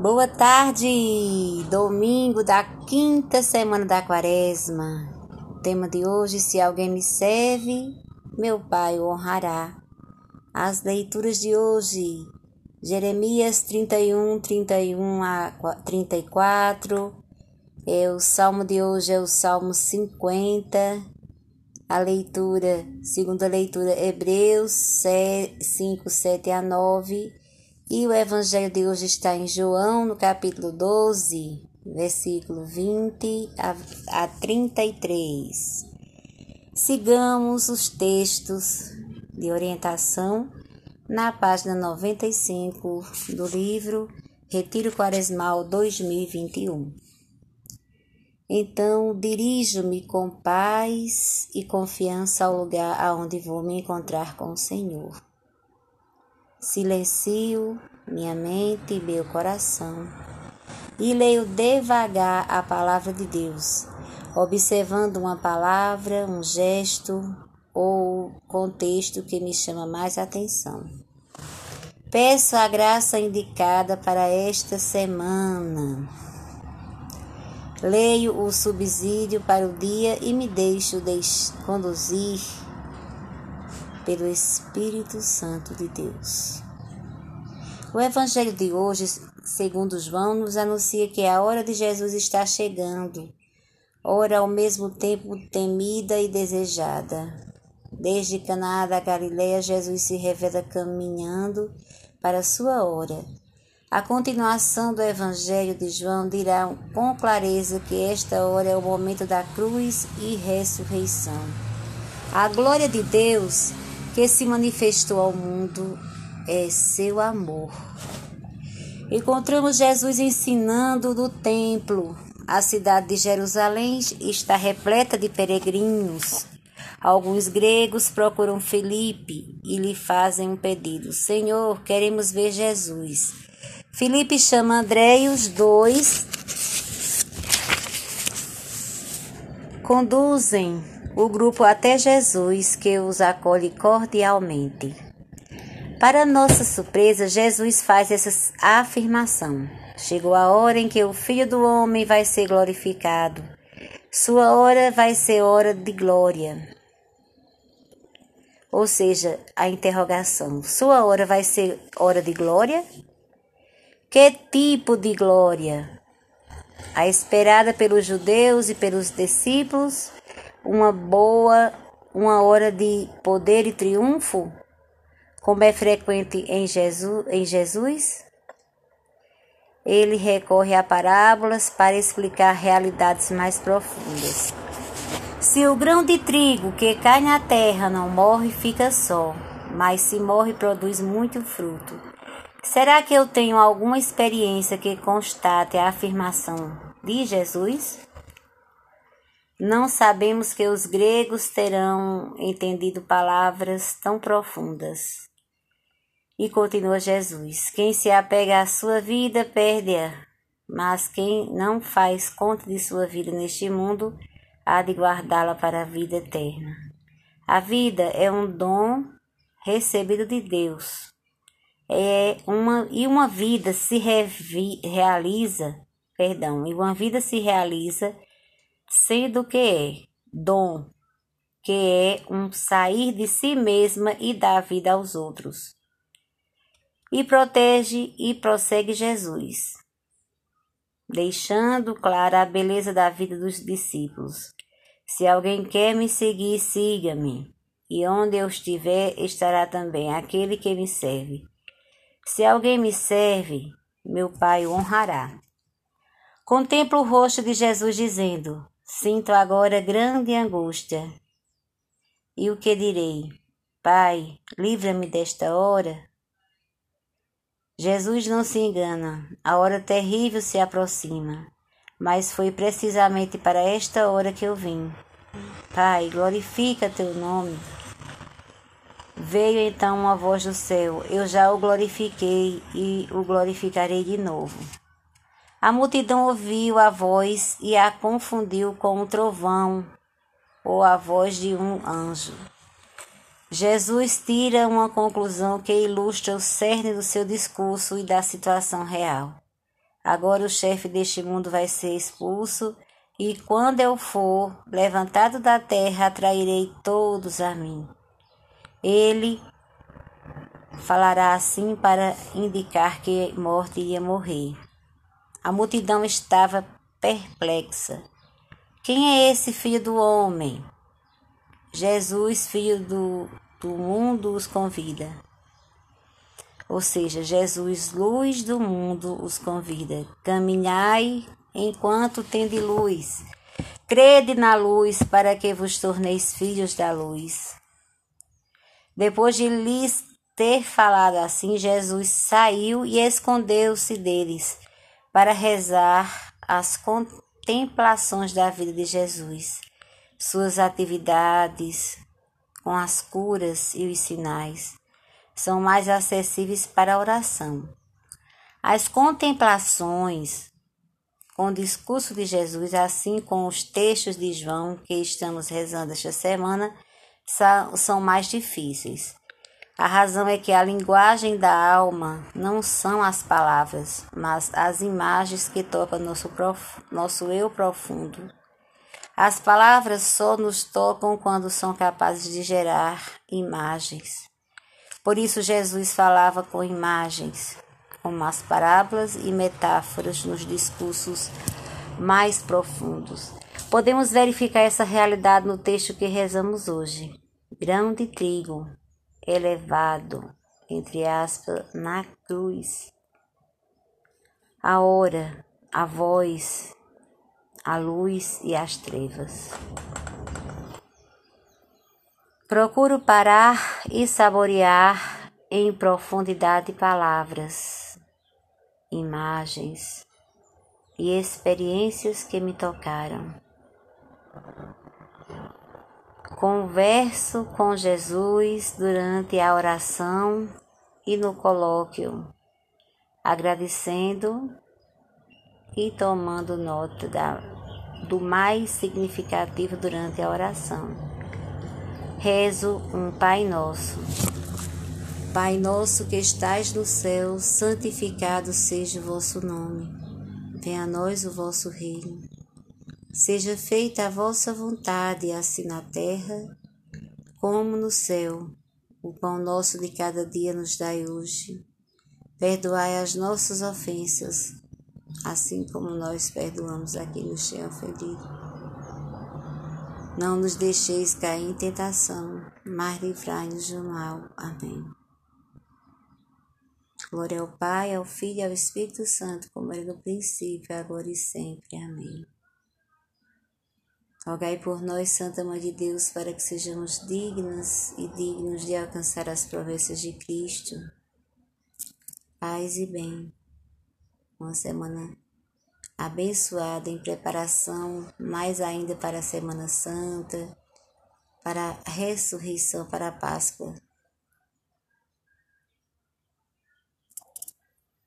Boa tarde, domingo da quinta semana da quaresma. O tema de hoje: se alguém me serve, meu Pai o honrará. As leituras de hoje: Jeremias 31, 31 a 34. É, o salmo de hoje é o salmo 50. A leitura, segunda leitura, Hebreus 5, 7 a 9 e o evangelho de hoje está em João, no capítulo 12, versículo 20 a, a 33. Sigamos os textos de orientação na página 95 do livro Retiro Quaresmal 2021. Então, dirijo-me com paz e confiança ao lugar aonde vou me encontrar com o Senhor. Silencio minha mente e meu coração e leio devagar a palavra de Deus, observando uma palavra, um gesto ou contexto que me chama mais atenção. Peço a graça indicada para esta semana. Leio o subsídio para o dia e me deixo conduzir pelo Espírito Santo de Deus. O Evangelho de hoje, segundo João, nos anuncia que a hora de Jesus está chegando, hora ao mesmo tempo temida e desejada. Desde Canaã da Galileia, Jesus se revela caminhando para sua hora. A continuação do Evangelho de João dirá com clareza que esta hora é o momento da cruz e ressurreição. A glória de Deus que se manifestou ao mundo é seu amor. Encontramos Jesus ensinando do templo. A cidade de Jerusalém está repleta de peregrinos. Alguns gregos procuram Felipe e lhe fazem um pedido: Senhor, queremos ver Jesus. Felipe chama André e os dois conduzem o grupo até Jesus, que os acolhe cordialmente. Para nossa surpresa, Jesus faz essa afirmação: Chegou a hora em que o Filho do Homem vai ser glorificado. Sua hora vai ser hora de glória. Ou seja, a interrogação: Sua hora vai ser hora de glória? Que tipo de glória? A esperada pelos judeus e pelos discípulos uma boa, uma hora de poder e triunfo, como é frequente em Jesus, em Jesus? Ele recorre a parábolas para explicar realidades mais profundas. Se o grão de trigo que cai na terra não morre, fica só, mas se morre, produz muito fruto. Será que eu tenho alguma experiência que constate a afirmação de Jesus? Não sabemos que os gregos terão entendido palavras tão profundas. E continua Jesus: Quem se apega à sua vida, perde-a, mas quem não faz conta de sua vida neste mundo, há de guardá-la para a vida eterna. A vida é um dom recebido de Deus. É uma e uma vida se revi, realiza, perdão, e uma vida se realiza sendo que é dom, que é um sair de si mesma e dar vida aos outros. E protege e prossegue Jesus, deixando clara a beleza da vida dos discípulos. Se alguém quer me seguir, siga-me, e onde eu estiver estará também aquele que me serve. Se alguém me serve, meu Pai o honrará. Contemplo o rosto de Jesus dizendo: Sinto agora grande angústia. E o que direi? Pai, livra-me desta hora. Jesus não se engana, a hora terrível se aproxima, mas foi precisamente para esta hora que eu vim. Pai, glorifica teu nome. Veio então uma voz do céu: Eu já o glorifiquei e o glorificarei de novo. A multidão ouviu a voz e a confundiu com um trovão ou a voz de um anjo. Jesus tira uma conclusão que ilustra o cerne do seu discurso e da situação real. Agora o chefe deste mundo vai ser expulso, e quando eu for levantado da terra, atrairei todos a mim. Ele falará assim para indicar que morte ia morrer. A multidão estava perplexa. Quem é esse filho do homem? Jesus, filho do, do mundo, os convida. Ou seja, Jesus, luz do mundo, os convida. Caminhai enquanto tende luz. Crede na luz para que vos torneis filhos da luz. Depois de lhes ter falado assim, Jesus saiu e escondeu-se deles para rezar as contemplações da vida de Jesus, suas atividades com as curas e os sinais são mais acessíveis para a oração. As contemplações com o discurso de Jesus, assim como os textos de João que estamos rezando esta semana, são mais difíceis. A razão é que a linguagem da alma não são as palavras, mas as imagens que tocam nosso, prof... nosso eu profundo. As palavras só nos tocam quando são capazes de gerar imagens. Por isso, Jesus falava com imagens, como as parábolas e metáforas nos discursos mais profundos. Podemos verificar essa realidade no texto que rezamos hoje. Grão de trigo elevado, entre aspas, na cruz. A hora, a voz, a luz e as trevas. Procuro parar e saborear em profundidade palavras, imagens e experiências que me tocaram. Converso com Jesus durante a oração e no colóquio, agradecendo e tomando nota da, do mais significativo durante a oração. Rezo um Pai Nosso. Pai nosso que estais no céu, santificado seja o vosso nome. Venha a nós o vosso reino. Seja feita a vossa vontade, assim na terra como no céu. O pão nosso de cada dia nos dai hoje. Perdoai as nossas ofensas, assim como nós perdoamos a quem nos tem ofendido. Não nos deixeis cair em tentação, mas livrai-nos do mal. Amém. Glória ao Pai, ao Filho e ao Espírito Santo, como era no princípio, agora e sempre. Amém. Rogai por nós, Santa Mãe de Deus, para que sejamos dignas e dignos de alcançar as promessas de Cristo. Paz e bem. Uma semana abençoada em preparação, mais ainda para a Semana Santa, para a ressurreição, para a Páscoa